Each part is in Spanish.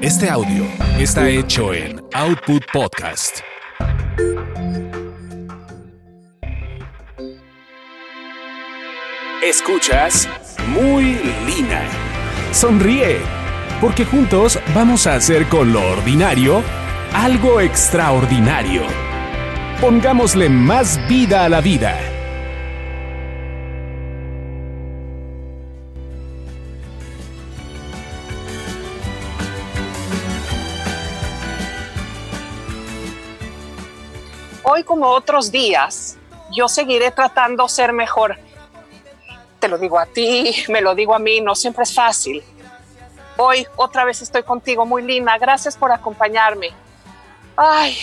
Este audio está hecho en Output Podcast. Escuchas Muy Lina. Sonríe, porque juntos vamos a hacer con lo ordinario algo extraordinario. Pongámosle más vida a la vida. Como otros días, yo seguiré tratando de ser mejor. Te lo digo a ti, me lo digo a mí, no siempre es fácil. Hoy otra vez estoy contigo, muy linda. Gracias por acompañarme. Ay,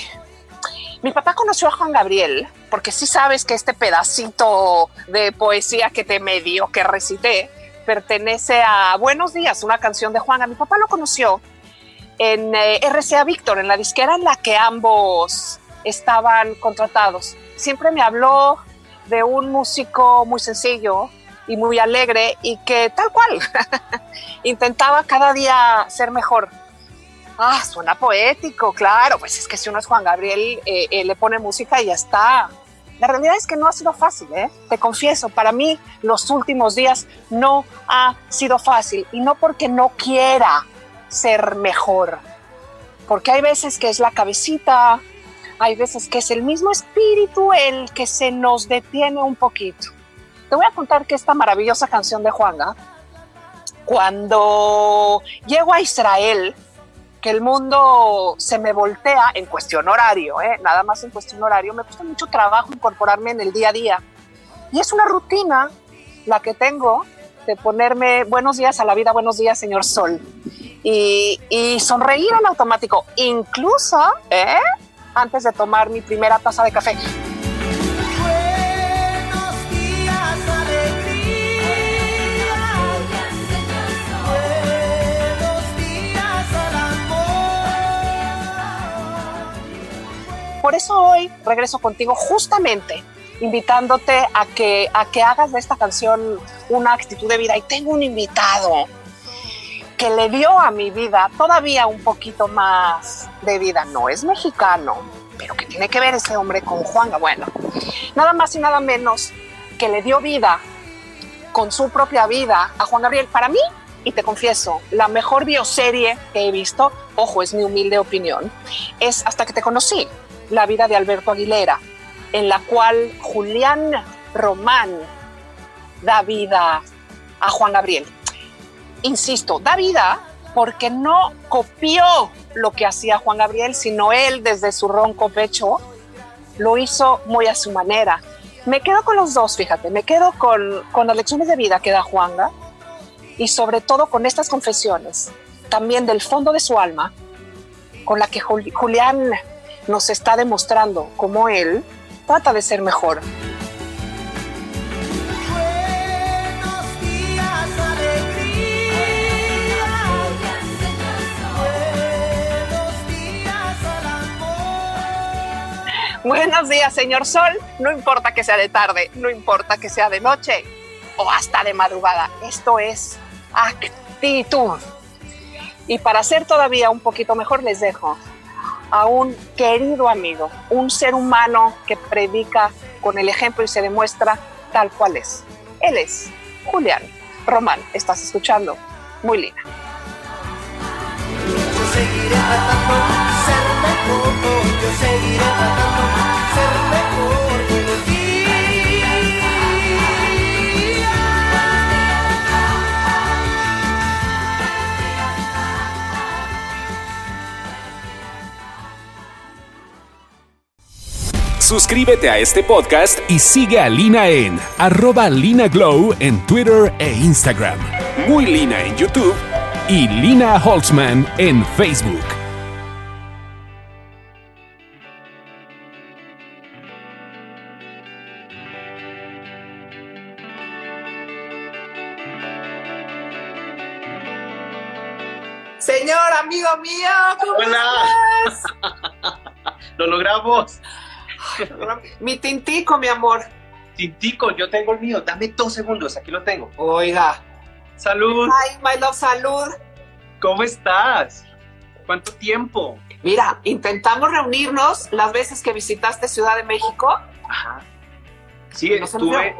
mi papá conoció a Juan Gabriel, porque sí sabes que este pedacito de poesía que te medio que recité pertenece a Buenos Días, una canción de Juan. Mi papá lo conoció en eh, RCA Víctor, en la disquera en la que ambos estaban contratados. Siempre me habló de un músico muy sencillo y muy alegre y que tal cual intentaba cada día ser mejor. Ah, suena poético, claro, pues es que si uno es Juan Gabriel, eh, eh, le pone música y ya está. La realidad es que no ha sido fácil, ¿eh? te confieso, para mí los últimos días no ha sido fácil y no porque no quiera ser mejor, porque hay veces que es la cabecita, hay veces que es el mismo espíritu el que se nos detiene un poquito. Te voy a contar que esta maravillosa canción de Juanga, cuando llego a Israel, que el mundo se me voltea en cuestión horario, ¿eh? nada más en cuestión horario, me cuesta mucho trabajo incorporarme en el día a día. Y es una rutina la que tengo de ponerme buenos días a la vida, buenos días, señor Sol. Y, y sonreír en automático, incluso ¿eh? Antes de tomar mi primera taza de café. Buenos días, alegría. Buenos días al amor. Por eso hoy regreso contigo justamente invitándote a que, a que hagas de esta canción una actitud de vida. Y tengo un invitado que le dio a mi vida todavía un poquito más de vida. No es mexicano, pero que tiene que ver ese hombre con Juanga. Bueno, nada más y nada menos que le dio vida con su propia vida a Juan Gabriel. Para mí, y te confieso, la mejor bioserie que he visto, ojo, es mi humilde opinión, es hasta que te conocí, la vida de Alberto Aguilera, en la cual Julián Román da vida a Juan Gabriel. Insisto, da vida porque no copió lo que hacía Juan Gabriel, sino él desde su ronco pecho lo hizo muy a su manera. Me quedo con los dos, fíjate, me quedo con, con las lecciones de vida que da Juanga y sobre todo con estas confesiones, también del fondo de su alma, con la que Juli- Julián nos está demostrando cómo él trata de ser mejor. Buenos días, señor Sol. No importa que sea de tarde, no importa que sea de noche o hasta de madrugada. Esto es actitud. Y para ser todavía un poquito mejor, les dejo a un querido amigo, un ser humano que predica con el ejemplo y se demuestra tal cual es. Él es Julián Román. Estás escuchando. Muy linda. Suscríbete a este podcast y sigue a Lina en arroba Lina Glow en Twitter e Instagram. Muy Lina en YouTube y Lina Holtzman en Facebook. Señor, amigo mío, ¿cómo Hola. estás? Lo logramos. Mi tintico, mi amor. Tintico, yo tengo el mío. Dame dos segundos, aquí lo tengo. Oiga. Salud. Ay, my love, salud. ¿cómo estás? ¿Cuánto tiempo? Mira, intentamos reunirnos las veces que visitaste Ciudad de México. Ajá. Sí, No estuve,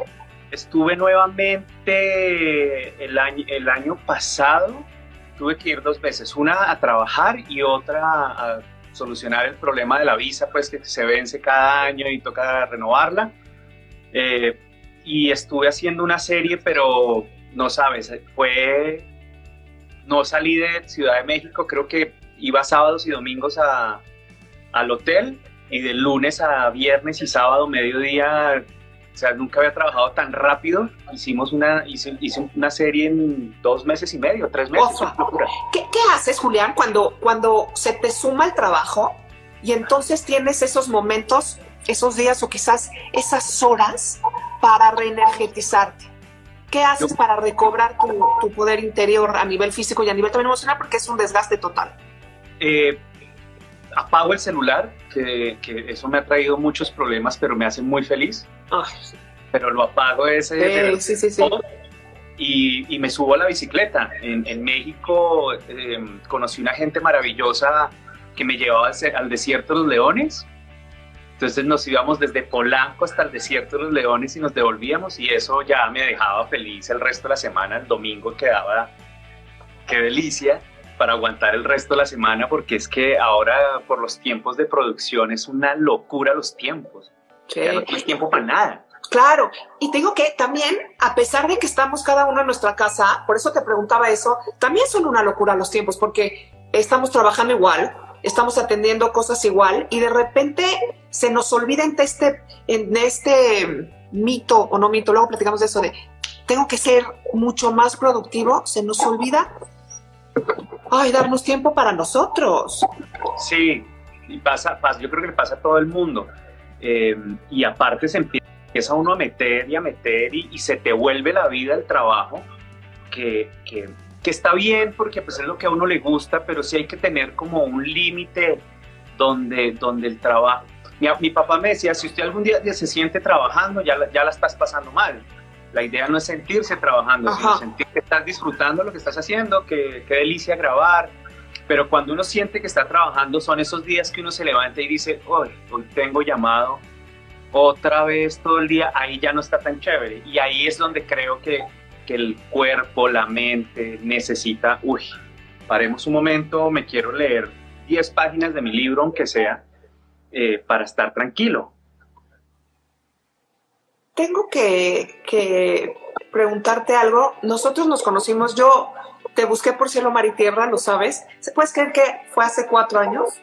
estuve nuevamente el año, el año pasado. Tuve que ir dos veces, una a trabajar y otra a solucionar el problema de la visa, pues que se vence cada año y toca renovarla. Eh, y estuve haciendo una serie, pero no sabes, fue... No salí de Ciudad de México, creo que iba sábados y domingos a, al hotel y de lunes a viernes y sábado, mediodía, o sea, nunca había trabajado tan rápido. Hicimos una, hice, hice una serie en dos meses y medio, tres meses. ¿Qué, qué haces, Julián, cuando, cuando se te suma el trabajo y entonces tienes esos momentos, esos días o quizás esas horas para reenergetizarte? ¿Qué haces Yo- para recobrar tu, tu poder interior a nivel físico y a nivel también emocional? Porque es un desgaste total. Eh, apago el celular, que, que eso me ha traído muchos problemas, pero me hace muy feliz. Ay, Pero lo apago ese. de- sí, sí, sí. todo, Y, y me subo a la bicicleta. En, en México eh, conocí una gente maravillosa que me llevaba al desierto de los leones. Entonces nos íbamos desde Polanco hasta el desierto de los leones y nos devolvíamos y eso ya me dejaba feliz el resto de la semana. El domingo quedaba, qué delicia para aguantar el resto de la semana porque es que ahora por los tiempos de producción es una locura los tiempos. Sí. Ya no tienes tiempo para nada. Claro, y te digo que también, a pesar de que estamos cada uno en nuestra casa, por eso te preguntaba eso, también son una locura los tiempos, porque estamos trabajando igual, estamos atendiendo cosas igual, y de repente se nos olvida en este, en este mito o no mito, luego platicamos de eso de tengo que ser mucho más productivo, se nos olvida, ay, darnos tiempo para nosotros. Sí, y pasa, pasa, yo creo que le pasa a todo el mundo. Eh, y aparte se empieza uno a meter y a meter y, y se te vuelve la vida el trabajo, que, que, que está bien porque pues es lo que a uno le gusta, pero sí hay que tener como un límite donde, donde el trabajo... Mi, mi papá me decía, si usted algún día se siente trabajando, ya, la- ya la estás pasando mal. La idea no es sentirse trabajando, sino Ajá. sentir que estás disfrutando lo que estás haciendo, que qué delicia grabar, pero cuando uno siente que está trabajando, son esos días que uno se levanta y dice, hoy, hoy tengo llamado otra vez todo el día, ahí ya no está tan chévere. Y ahí es donde creo que, que el cuerpo, la mente necesita, uy, paremos un momento, me quiero leer 10 páginas de mi libro, aunque sea, eh, para estar tranquilo. Tengo que, que preguntarte algo. Nosotros nos conocimos, yo te busqué por cielo, mar y tierra, lo sabes. ¿Se puedes creer que fue hace cuatro años?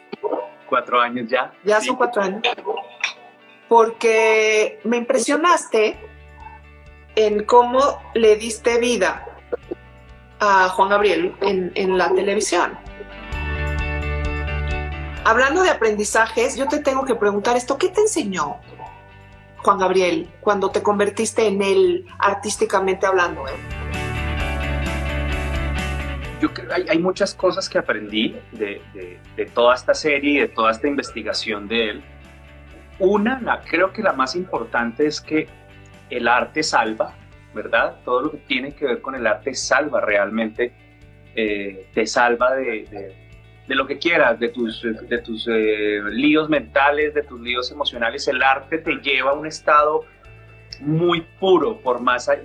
Cuatro años ya. Ya Sí. son cuatro años. Porque me impresionaste en cómo le diste vida a Juan Gabriel en, en la televisión. Hablando de aprendizajes, yo te tengo que preguntar esto, ¿qué te enseñó Juan Gabriel cuando te convertiste en él artísticamente hablando? eh? Yo creo hay, hay muchas cosas que aprendí de, toda esta serie y de toda esta investigación de él. Una, la, creo que la más importante es que el arte salva, ¿verdad? Todo lo que tiene que ver con el arte salva realmente, eh, te salva de- de lo que quieras, de tus, de tus eh, líos mentales, de tus líos emocionales. El arte te lleva a un estado muy puro, por más, a-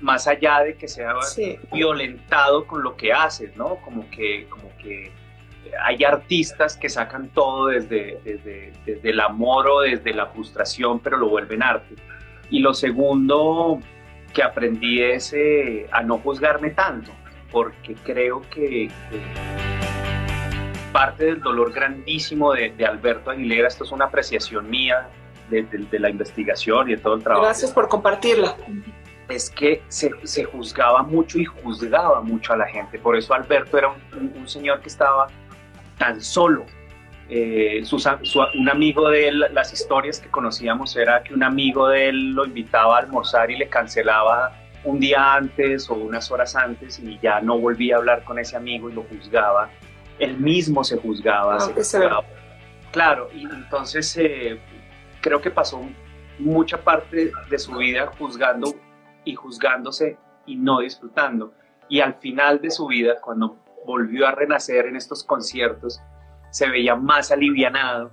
más allá de que sea Sí. violentado con lo que haces, ¿no? Como que, como que hay artistas que sacan todo desde, desde, desde el amor o desde la frustración, pero lo vuelven arte. Y lo segundo que aprendí es eh, a no juzgarme tanto, porque creo que, que parte del dolor grandísimo de, de Alberto Aguilera, esto es una apreciación mía de, de- de la investigación y de todo el trabajo Gracias por compartirla. es que se, se juzgaba mucho y juzgaba mucho a la gente. Por eso Alberto era un, un- un señor que estaba tan solo. Eh, sus a- su- un amigo de él, las historias que conocíamos era que un amigo de él lo invitaba a almorzar y le cancelaba un día antes o unas horas antes y ya no volvía a hablar con ese amigo y lo juzgaba. Él mismo se juzgaba. Ah, se juzgaba. Claro, y entonces eh, creo que pasó mucha parte de su vida juzgando y juzgándose y no disfrutando. Y al final de su vida, cuando volvió a renacer en estos conciertos, se veía más alivianado,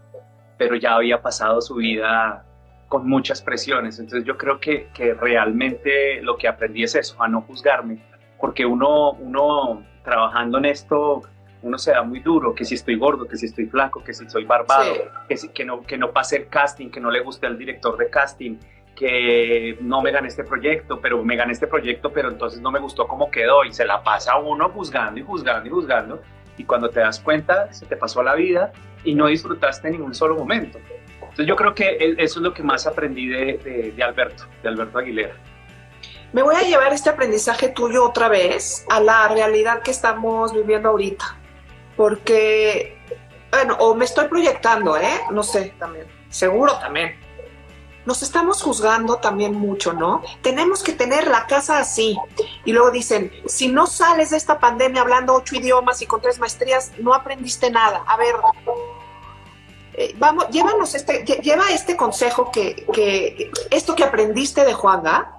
pero ya había pasado su vida con muchas presiones. Entonces yo creo que, que realmente lo que aprendí es eso, a no juzgarme, porque uno, uno trabajando en esto, uno se da muy duro, que si estoy gordo, que si estoy flaco, que si soy barbado, Sí. que, si, que, no, que no pase el casting, que no le guste al director de casting, que no me gané este proyecto, pero me gané este proyecto, pero entonces no me gustó cómo quedó y se la pasa uno juzgando y juzgando y juzgando y cuando te das cuenta se te pasó la vida y no disfrutaste ningún solo momento. Entonces yo creo que eso es lo que más aprendí de, de- de Alberto, de Alberto Aguilera. Me voy a llevar este aprendizaje tuyo otra vez a la realidad que estamos viviendo ahorita. Porque, bueno, o me estoy proyectando, ¿eh? No sé, también. Seguro también. Nos estamos juzgando también mucho, ¿no? Tenemos que tener la casa así. Y luego dicen, si no sales de esta pandemia hablando ocho idiomas y con tres maestrías, no aprendiste nada. A ver, eh, vamos, llévanos este, lle- lleva este consejo que, que esto que aprendiste de Juanga,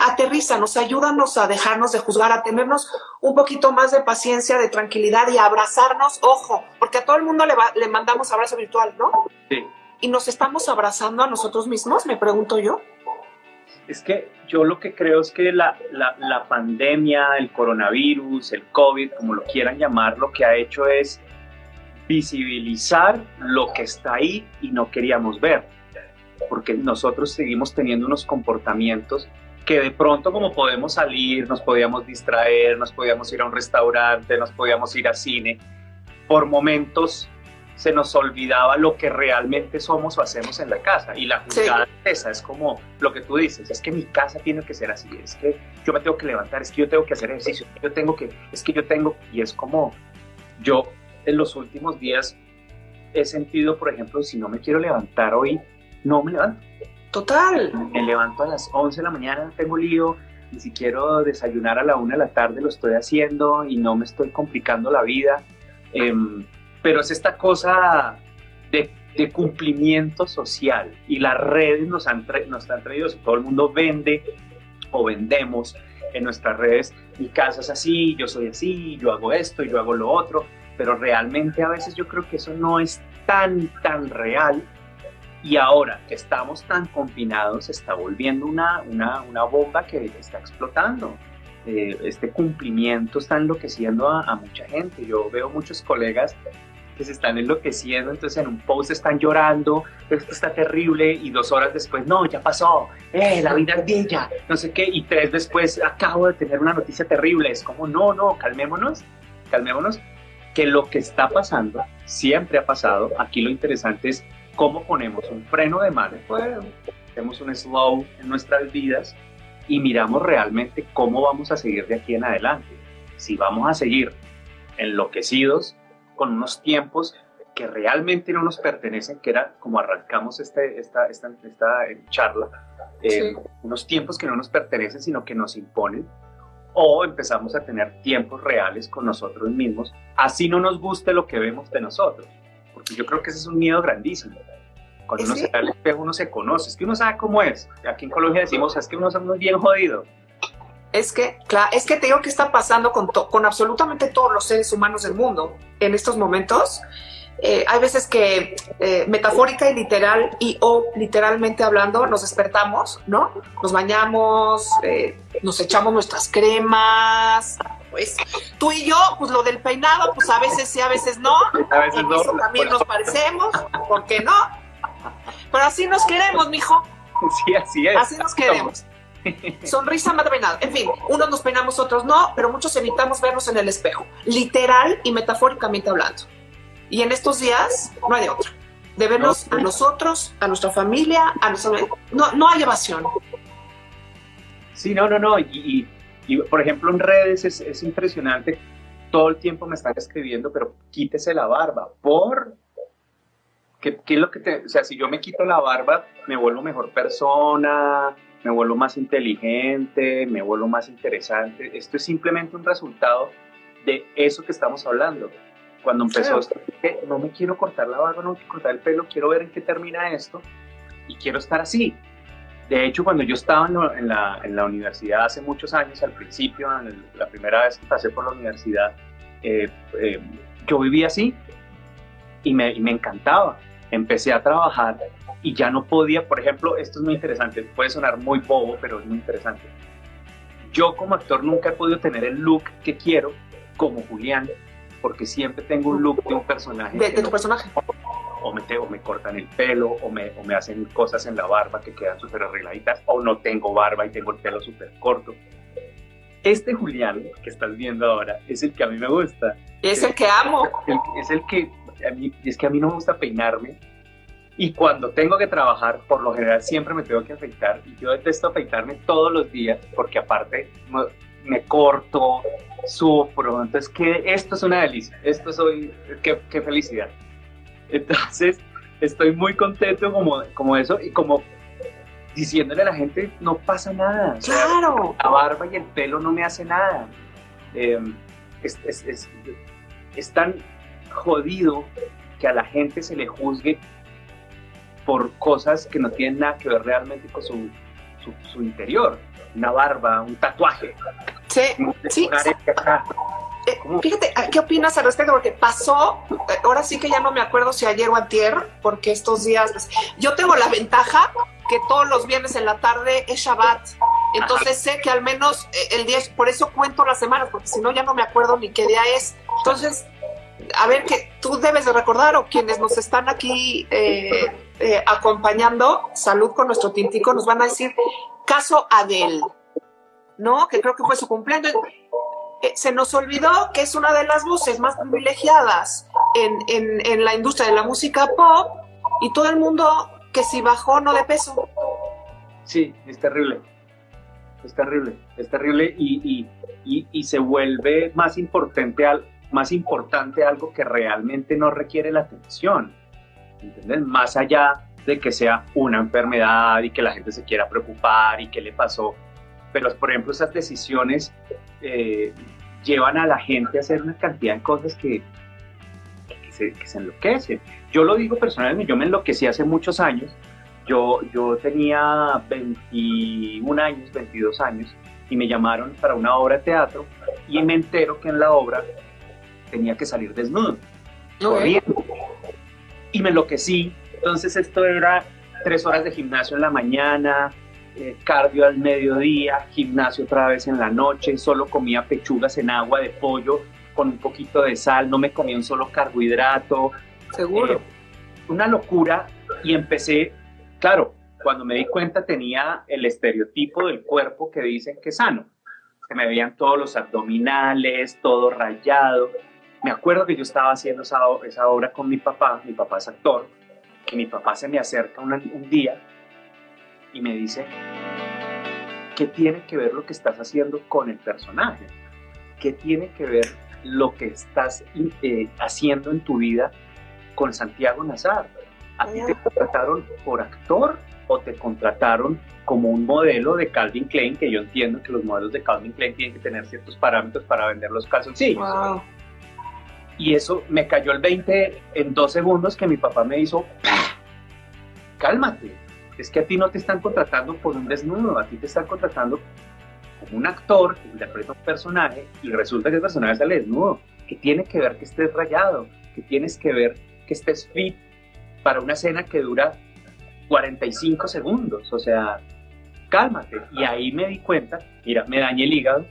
aterrízanos, ayúdanos a dejarnos de juzgar, a tenernos un poquito más de paciencia, de tranquilidad y a abrazarnos, ojo, porque a todo el mundo le, va- le mandamos abrazo virtual, ¿no? Sí. Y nos estamos abrazando a nosotros mismos, me pregunto yo. Es que yo lo que creo es que la, la, la pandemia, el coronavirus, el COVID, como lo quieran llamar, lo que ha hecho es visibilizar lo que está ahí y no queríamos ver. Porque nosotros seguimos teniendo unos comportamientos que de pronto como podemos salir, nos podíamos distraer, nos podíamos ir a un restaurante, nos podíamos ir a cine, por momentos se nos olvidaba lo que realmente somos o hacemos en la casa. Y la Sí. juzgada es esa, es como lo que tú dices, es que mi casa tiene que ser así, es que yo me tengo que levantar, es que yo tengo que hacer ejercicio, es que yo tengo que, es que yo tengo, y es como yo en los últimos días he sentido, por ejemplo, si no me quiero levantar hoy, no me levanto. Total. Me levanto a las 11 de la mañana, tengo lío, y si quiero desayunar a la 1 de la tarde lo estoy haciendo y no me estoy complicando la vida. Em, pero es esta cosa de, de cumplimiento social y las redes nos han, nos han traído. Todo el mundo vende o vendemos en nuestras redes. Mi casa es así, yo soy así, yo hago esto, yo hago lo otro, pero realmente a veces yo creo que eso no es tan, tan real. Y ahora que estamos tan confinados, se está volviendo una, una, una bomba que está explotando. Eh, este cumplimiento está enloqueciendo a, a mucha gente. Yo veo muchos colegas que se están enloqueciendo, entonces en un post están llorando, esto está terrible, y dos horas después, no, ya pasó, eh, la vida es bella, no sé qué, y tres después, acabo de tener una noticia terrible, es como, no, no, calmémonos, calmémonos, que lo que está pasando siempre ha pasado, aquí lo interesante es cómo ponemos un freno de mano, hacemos un slow en nuestras vidas y miramos realmente cómo vamos a seguir de aquí en adelante, si vamos a seguir enloquecidos, con unos tiempos que realmente no nos pertenecen, que era como arrancamos este, esta, esta, esta eh, charla, eh, Sí. unos tiempos que no nos pertenecen, sino que nos imponen, o empezamos a tener tiempos reales con nosotros mismos, así no nos guste lo que vemos de nosotros, yo creo que ese es un miedo grandísimo. Cuando uno Sí. se da al espejo, uno se conoce, es que uno sabe cómo es. Aquí en Colombia decimos, es que uno somos bien jodido. Es que, claro, es que te digo que está pasando con, to- con absolutamente todos los seres humanos del mundo en estos momentos. Eh, hay veces que eh, metafórica y literal y o literalmente hablando nos despertamos, ¿no? Nos bañamos, eh, nos echamos nuestras cremas. Pues tú y yo, pues lo del peinado, pues a veces sí, a veces no. A veces no. eso también nos parecemos, ¿por qué no? Pero así nos queremos, mijo. Sí, así es. Así nos queremos. Sonrisa, peinado. En fin, unos nos peinamos, otros no, pero muchos evitamos vernos en el espejo, literal y metafóricamente hablando. Y en estos días no hay de otra. De vernos a nosotros, a nuestra familia, a nuestra... No, no hay evasión. Sí, no, no, no. Y, y- y, por ejemplo, en redes es, es impresionante. Todo el tiempo me están escribiendo, pero quítese la barba. ¿Por? ¿Qué, qué es lo que te.? O sea, si yo me quito la barba, me vuelvo mejor persona, me vuelvo más inteligente, me vuelvo más interesante. Esto es simplemente un resultado de eso que estamos hablando. Cuando empezó Claro. no me quiero cortar la barba, no me quiero cortar el pelo, quiero ver en qué termina esto y quiero estar así. De hecho, cuando yo estaba en, lo- en la, en la universidad hace muchos años, al principio, el- la primera vez que pasé por la universidad, eh, eh, yo vivía así y me, y me encantaba. Empecé a trabajar y ya no podía, por ejemplo, esto es muy interesante, puede sonar muy bobo, pero es muy interesante. Yo como actor nunca he podido tener el look que quiero como Julián, porque siempre tengo un look de un personaje. De, de tu personaje. o me, o me cortan el pelo, o me, o me hacen cosas en la barba que quedan súper arregladitas, o no tengo barba y tengo el pelo súper corto. Este Julián que estás viendo ahora es el que a mí me gusta. Es el que amo. El- es el que a mí, es que a mí no me gusta peinarme. Y cuando tengo que trabajar, por lo general siempre me tengo que afeitar. Y yo detesto afeitarme todos los días, porque aparte me, corto, sufro. Entonces, que esto es una delicia. Esto soy, qué, qué felicidad. Entonces, estoy muy contento como, como eso y como diciéndole a la gente, no pasa nada. Claro. la barba y el pelo no me hace nada. Eh, es, es- es- es tan jodido que a la gente se le juzgue por cosas que no tienen nada que ver realmente con su, su, su interior. Una barba, un tatuaje. Sí, sí. Eh, fíjate, ¿qué opinas al respecto? Porque pasó, eh, ahora sí que ya no me acuerdo si ayer o antier, porque estos días, pues, yo tengo la ventaja que todos los viernes en la tarde es Shabbat. Entonces sé que al menos eh, el día, por eso cuento las semanas, porque si no ya no me acuerdo ni qué día es. Entonces, a ver, que tú debes de recordar, o quienes nos están aquí eh, eh, acompañando, salud con nuestro tintico, nos van a decir, caso Adele, ¿no? Que creo que fue su cumpleaños. Eh, se nos olvidó que es una de las voces más privilegiadas en, en- en la industria de la música pop y todo el mundo que si bajó no de peso. Sí, es terrible. Es terrible, es terrible y, y- y- se vuelve más importante, al, más importante algo que realmente no requiere la atención. ¿Entiendes? Más allá de que sea una enfermedad y que la gente se quiera preocupar y qué le pasó. Pero, por ejemplo, esas decisiones eh, llevan a la gente a hacer una cantidad de cosas que, que, se, que se enloquecen. Yo lo digo personalmente, yo me enloquecí hace muchos años yo, yo tenía 21 años, 22 años, y me llamaron para una obra de teatro y me entero que en la obra tenía que salir desnudo, corriendo. Y me enloquecí. Entonces esto era tres horas de gimnasio en la mañana, eh, cardio al mediodía, gimnasio otra vez en la noche, solo comía pechugas en agua de pollo con un poquito de sal, no me comía un solo carbohidrato, Seguro. eh, una locura y empecé, claro, cuando me di cuenta tenía el estereotipo del cuerpo que dicen que es sano. Se me veían todos los abdominales, todo rayado. Me acuerdo que yo estaba haciendo esa, obra con mi papá, mi papá es actor, que mi papá se me acerca un día y me dice, ¿qué tiene que ver lo que estás haciendo con el personaje? ¿Qué tiene que ver lo que estás eh, haciendo en tu vida con Santiago Nazar? ¿A ti te contrataron por actor o te contrataron como un modelo de Calvin Klein? Que yo entiendo que los modelos de Calvin Klein tienen que tener ciertos parámetros para vender los calzoncillos. Wow. Y eso me cayó el 20 en dos segundos que mi papá me hizo, cálmate, es que a ti no te están contratando por un desnudo, a ti te están contratando como un actor que interpreta un personaje y resulta que el personaje sale desnudo, que tiene que ver que estés rayado, que tienes que ver que estés fit para una escena que dura 45 segundos, o sea, cálmate. Y ahí me di cuenta, mira, me dañé el hígado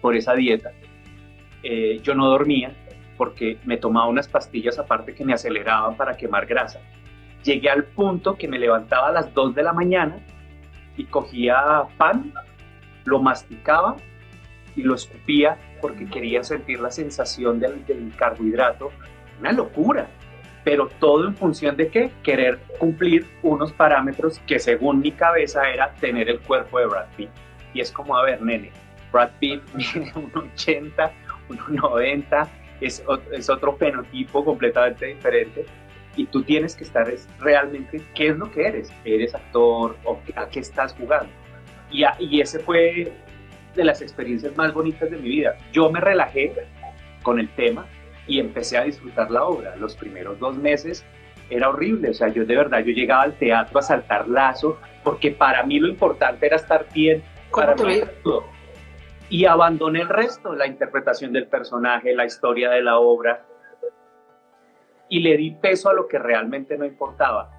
por esa dieta, Eh, yo no dormía porque me tomaba unas pastillas aparte que me aceleraban para quemar grasa. Llegué al punto que me levantaba a las 2 de la mañana y cogía pan, lo masticaba y lo escupía porque quería sentir la sensación del, del carbohidrato. Una locura. Pero todo en función de qué? Querer cumplir unos parámetros que según mi cabeza era tener el cuerpo de Brad Pitt. Y es como, a ver, nene, Brad Pitt mide un 80, un 90, es, es otro fenotipo completamente diferente. Y tú tienes que estar es, realmente, ¿qué es lo que eres? ¿Eres actor o a qué estás jugando? Y, a- y ese fue de las experiencias más bonitas de mi vida. Yo me relajé con el tema y empecé a disfrutar la obra. Los primeros dos meses era horrible, o sea, yo de verdad, yo llegaba al teatro a saltar lazo, porque para mí lo importante era estar bien ¿Cómo para mí todo. y abandoné el resto, la interpretación del personaje, la historia de la obra, y le di peso a lo que realmente no importaba.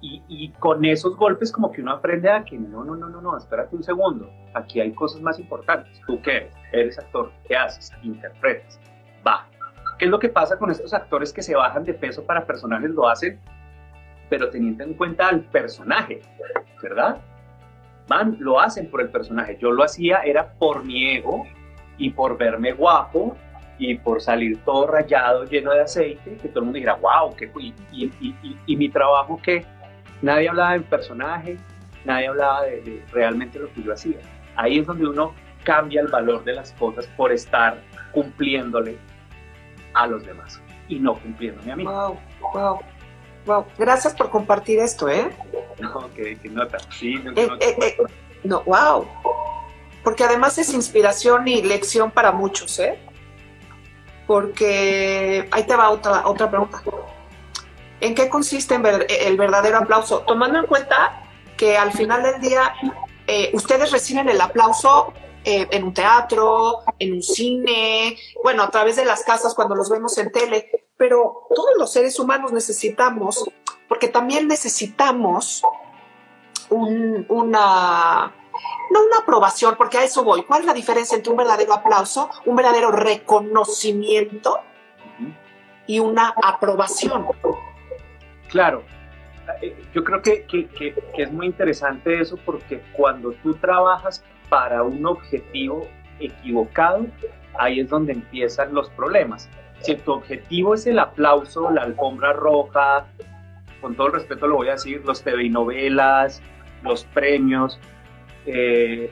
Y, y, con esos golpes como que uno aprende a que no, no, no, no, no, espérate un segundo, aquí hay cosas más importantes. ¿Tú qué eres? Eres actor, ¿qué haces? Interpretas. Va. ¿Qué es lo que pasa con estos actores que se bajan de peso para personajes? Lo hacen, pero teniendo en cuenta al personaje, ¿verdad? Van, lo hacen por el personaje. Yo lo hacía era por mi ego y por verme guapo y por salir todo rayado, lleno de aceite, que todo el mundo dijera, wow, qué y, y, y, y mi trabajo que nadie hablaba del personaje, nadie hablaba de, de, realmente lo que yo hacía. Ahí es donde uno cambia el valor de las cosas por estar cumpliéndole a los demás y no cumpliéndome a mí. Wow, wow, wow. Gracias por compartir esto, ¿eh? No, que, que nota. Sí, no, eh, no, eh, eh, no, wow. Porque además es inspiración y lección para muchos, ¿eh? Porque ahí te va otra, otra pregunta. ¿En qué consiste el verdadero aplauso? Tomando en cuenta que al final del día eh, ustedes reciben el aplauso eh, en un teatro, en un cine, bueno, a través de las casas cuando los vemos en tele, pero todos los seres humanos necesitamos, porque también necesitamos un, una, no una aprobación, porque a eso voy. ¿Cuál es la diferencia entre un verdadero aplauso, un verdadero reconocimiento y una aprobación? Claro, yo creo que, que, que, es muy interesante eso porque cuando tú trabajas para un objetivo equivocado, ahí es donde empiezan los problemas. Si tu objetivo es el aplauso, la alfombra roja, con todo el respeto lo voy a decir, los TV los premios, eh,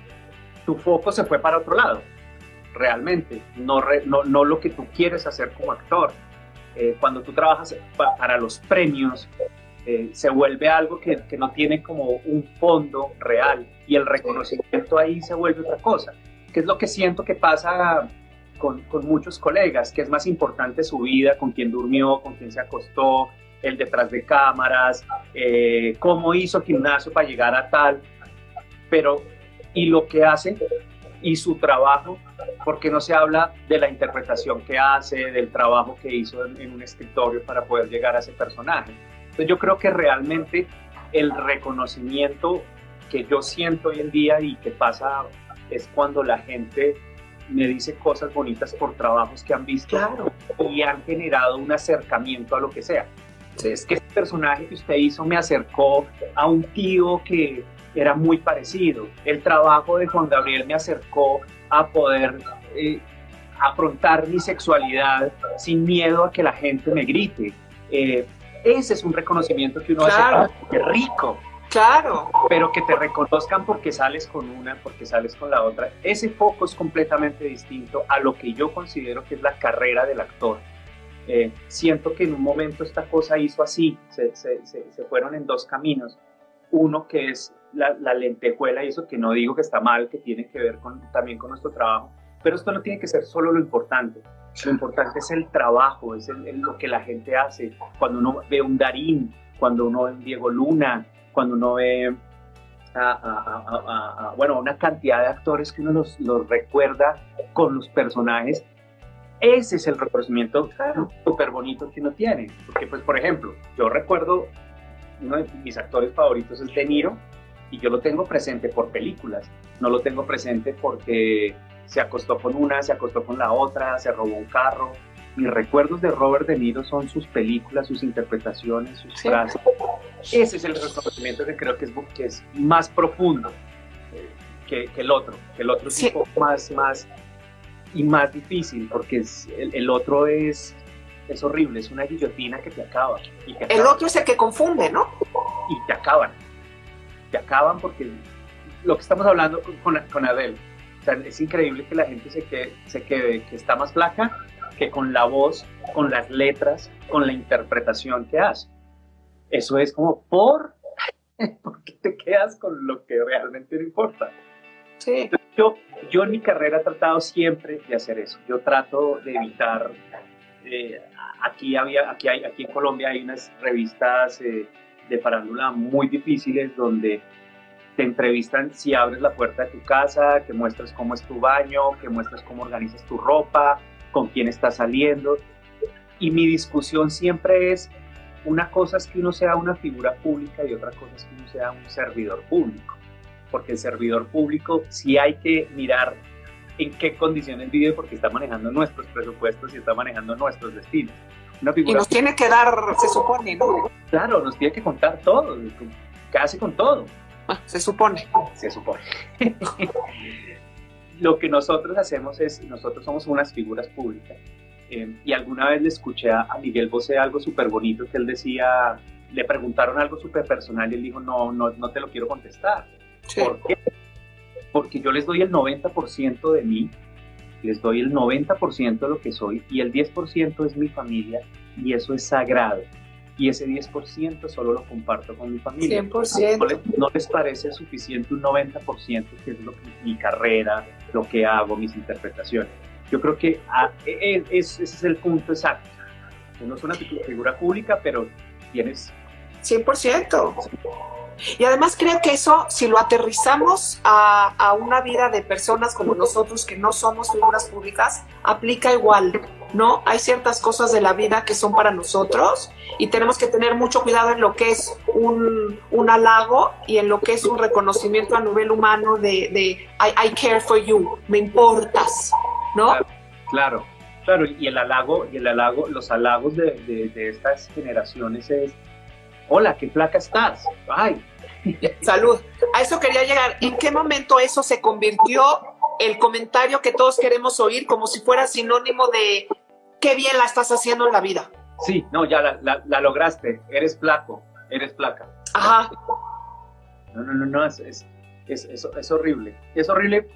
tu foco se fue para otro lado, realmente, no, no, no lo que tú quieres hacer como actor. Eh, cuando tú trabajas pa para los premios, eh, se vuelve algo que, que, no tiene como un fondo real y el reconocimiento ahí se vuelve otra cosa, que es lo que siento que pasa con, con muchos colegas, que es más importante su vida, con quién durmió, con quién se acostó, el detrás de cámaras, cómo hizo gimnasio para llegar a tal, pero y lo que hace y su trabajo, porque no se habla de la interpretación que hace, del trabajo que hizo en, en un escritorio para poder llegar a ese personaje. Entonces yo creo que realmente el reconocimiento que yo siento hoy en día y que pasa es cuando la gente me dice cosas bonitas por trabajos que han visto claro. y han generado un acercamiento a lo que sea. Es que este personaje que usted hizo me acercó a un tío que era muy parecido. El trabajo de Juan Gabriel me acercó a poder eh, afrontar mi sexualidad sin miedo a que la gente me grite. Eh, ese es un reconocimiento que uno claro. hace. ¡Qué rico! Claro. Pero que te reconozcan porque sales con una, porque sales con la otra. Ese foco es completamente distinto a lo que yo considero que es la carrera del actor. Eh, siento que en un momento esta cosa hizo así, se, se, se, se fueron en dos caminos. Uno que es la, la, lentejuela y eso que no digo que está mal, que tiene que ver con, también con nuestro trabajo, pero esto no tiene que ser solo lo importante. Lo importante es el trabajo, es el, el, lo que la gente hace. Cuando uno ve un Darín, cuando uno ve un Diego Luna, cuando uno ve a, a, a, bueno, una cantidad de actores que uno los, los, recuerda con los personajes, ese es el reconocimiento súper bonito que uno tiene. Porque, pues, por ejemplo, yo recuerdo, uno de mis actores favoritos es De Niro, y yo lo tengo presente por películas, no lo tengo presente porque se acostó con una, se acostó con la otra, se robó un carro. Mis recuerdos de Robert De Niro son sus películas, sus interpretaciones, sus sí. frases. Ese es el reconocimiento que creo que es, que es más profundo eh, que, que, el otro. Que el otro es sí. un poco más, más y más difícil porque es, el, el, otro es, es horrible, es una guillotina que te acaba, y te acaba. El otro es el que confunde, ¿no? Y te acaban. Te acaban porque lo que estamos hablando con, con, con Adele, o sea, es increíble que la gente se quede, se quede, que está más flaca que con la voz, con las letras, con la interpretación que hace. Eso es como por, porque te quedas con lo que realmente no importa. Sí. Yo, yo en mi carrera he tratado siempre de hacer eso. Yo trato de evitar. Eh, aquí, había, aquí, hay, aquí en Colombia hay unas revistas eh, de farándula muy difíciles donde te entrevistan si abres la puerta de tu casa, que muestras cómo es tu baño, que muestras cómo organizas tu ropa, con quién estás saliendo. Y mi discusión siempre es, una cosa es que uno sea una figura pública y otra cosa es que uno sea un servidor público. Porque el servidor público sí hay que mirar en qué condiciones vive porque está manejando nuestros presupuestos y está manejando nuestros destinos. Una figura y nos tiene que dar, se supone, ¿no? Claro, nos tiene que contar todo, casi con todo. Ah, se supone. Se supone. Lo que nosotros hacemos es, nosotros somos unas figuras públicas. Eh, y alguna vez le escuché a, Miguel Bosé algo súper bonito que él decía, le preguntaron algo súper personal y él dijo, no, no, no te lo quiero contestar. ¿Por qué? Porque yo les doy el 90% de mí, les doy el 90% de lo que soy y el 10% es mi familia y eso es sagrado y ese 10% solo lo comparto con mi familia. 100%. No les, no les parece suficiente un 90% que es lo que, mi carrera, lo que hago, mis interpretaciones. Yo creo que ah, e, e, ese es el punto exacto. No es una figura pública, pero tienes... 100%. Y además creo que eso, si lo aterrizamos a, a, una vida de personas como nosotros que no somos figuras públicas, aplica igual, ¿no? Hay ciertas cosas de la vida que son para nosotros y tenemos que tener mucho cuidado en lo que es un, un halago y en lo que es un reconocimiento a nivel humano de, de I, I, care for you, me importas, ¿no? Claro, claro, claro, y el halago, y el halago, los halagos de, de, de estas generaciones es hola, qué placa estás, ay. Salud. A eso quería llegar. ¿En qué momento eso se convirtió el comentario que todos queremos oír como si fuera sinónimo de qué bien la estás haciendo en la vida? Sí, no, ya la, la, lograste. Eres flaco, eres placa. Ajá. No, no, no, no, es, es, es, es horrible. Es horrible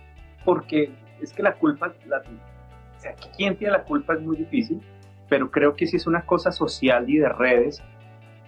porque es que la culpa, la, o sea, quién tiene la culpa es muy difícil, pero creo que sí es una cosa social y de redes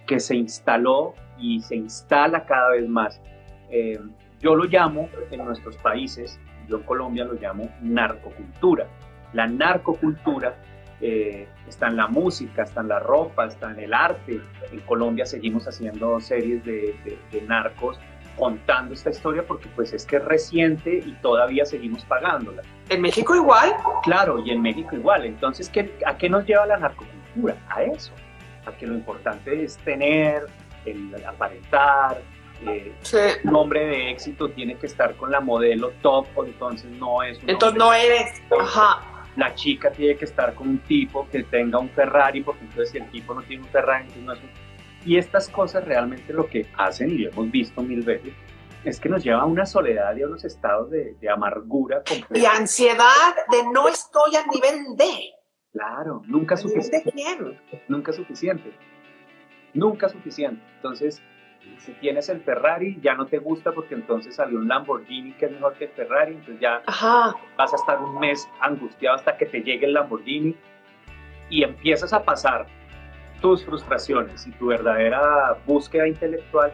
que se instaló y se instala cada vez más. Eh, yo lo llamo en nuestros países, yo en Colombia lo llamo narcocultura. La narcocultura eh, está en la música, está en la ropa, está en el arte. En Colombia seguimos haciendo series de, de, narcos contando esta historia porque pues es que es reciente y todavía seguimos pagándola. ¿En México igual? Claro, y en México igual. Entonces, ¿qué, ¿a qué nos lleva la narcocultura? A eso que lo importante es tener, el aparentar, eh, un hombre de éxito tiene que estar con la modelo top, entonces no es... entonces no eres, ajá. La chica tiene que estar con un tipo que tenga un Ferrari, porque entonces si el tipo no tiene un Ferrari, entonces no es un... Y estas cosas realmente lo que hacen, y lo hemos visto mil veces, es que nos lleva a una soledad y a unos estados de, de amargura. Completa. Y ansiedad de no estoy al nivel de. Claro, nunca suficiente. Nunca suficiente. Nunca suficiente. Entonces, si tienes el Ferrari, ya no te gusta porque entonces salió un Lamborghini que es mejor que el Ferrari, entonces ya vas a estar un mes angustiado hasta que te llegue el Lamborghini y empiezas a pasar tus frustraciones y tu verdadera búsqueda intelectual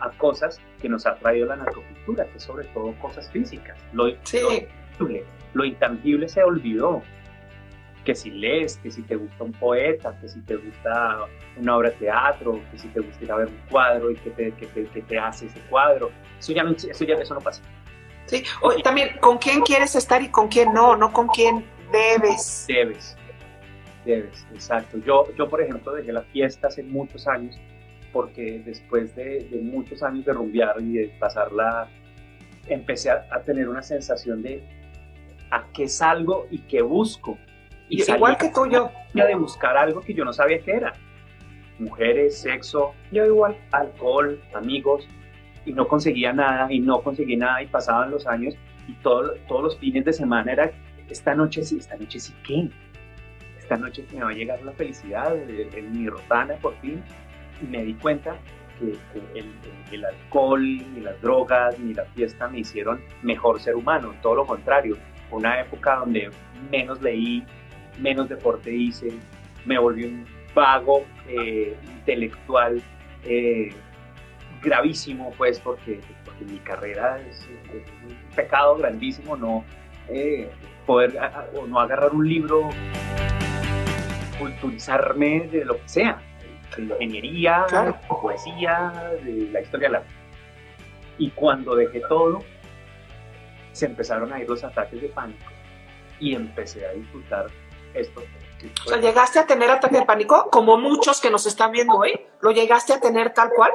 a cosas que nos ha traído la narcocultura, que es sobre todo cosas físicas. Lo, lo intangible se olvidó que si lees, que si te gusta un poeta, que si te gusta una obra de teatro, que si te gusta ir a ver un cuadro y que te, que te, que te hace ese cuadro. Eso ya no, eso ya eso no pasa. Sí, o, también con quién quieres estar y con quién no, no con quién debes. Debes, debes, exacto. Yo, yo por ejemplo, dejé la fiesta hace muchos años porque después de, de muchos años de rumbear y de pasarla, empecé a, a tener una sensación de a qué salgo y qué busco y igual que tú, yo. De buscar algo que yo no sabía que era. Mujeres, sexo. Yo igual. Alcohol, amigos. Y no conseguía nada, y no conseguí nada, y pasaban los años, y todo, todos los fines de semana era, esta noche sí, esta noche sí, ¿qué? Esta noche me va a llegar la felicidad, en mi rotana por fin. Y me di cuenta que, el, el, alcohol, ni las drogas, ni la fiesta me hicieron mejor ser humano, todo lo contrario. Una época donde menos leí, menos deporte hice, me volví un vago eh, intelectual eh, gravísimo, pues, porque, porque, mi carrera es, un pecado grandísimo no eh, poder o no agarrar un libro, culturizarme de lo que sea, de ingeniería, poesía, de la historia de la Y cuando dejé todo, se empezaron a ir los ataques de pánico y empecé a disfrutar esto. O sea, ¿llegaste a tener ataque de pánico? Como muchos que nos están viendo hoy, ¿lo llegaste a tener tal cual?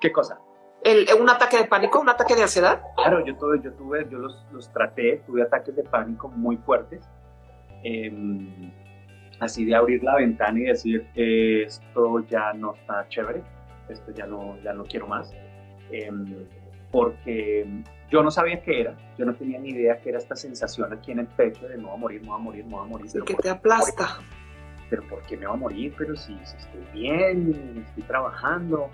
¿Qué cosa? El, ¿Un ataque de pánico? ¿Un ataque de ansiedad? Claro, yo, tuve, yo, tuve, yo los, los traté, tuve ataques de pánico muy fuertes. Em, así de abrir la ventana y decir, esto ya no está chévere, esto ya no, ya no quiero más. Em, porque yo no sabía qué era, yo no tenía ni idea qué era esta sensación aquí en el pecho de no va a morir, no va a morir, no va a morir. Sí, que te aplasta. Pero ¿por qué me va a morir? Pero si, si estoy bien, estoy trabajando.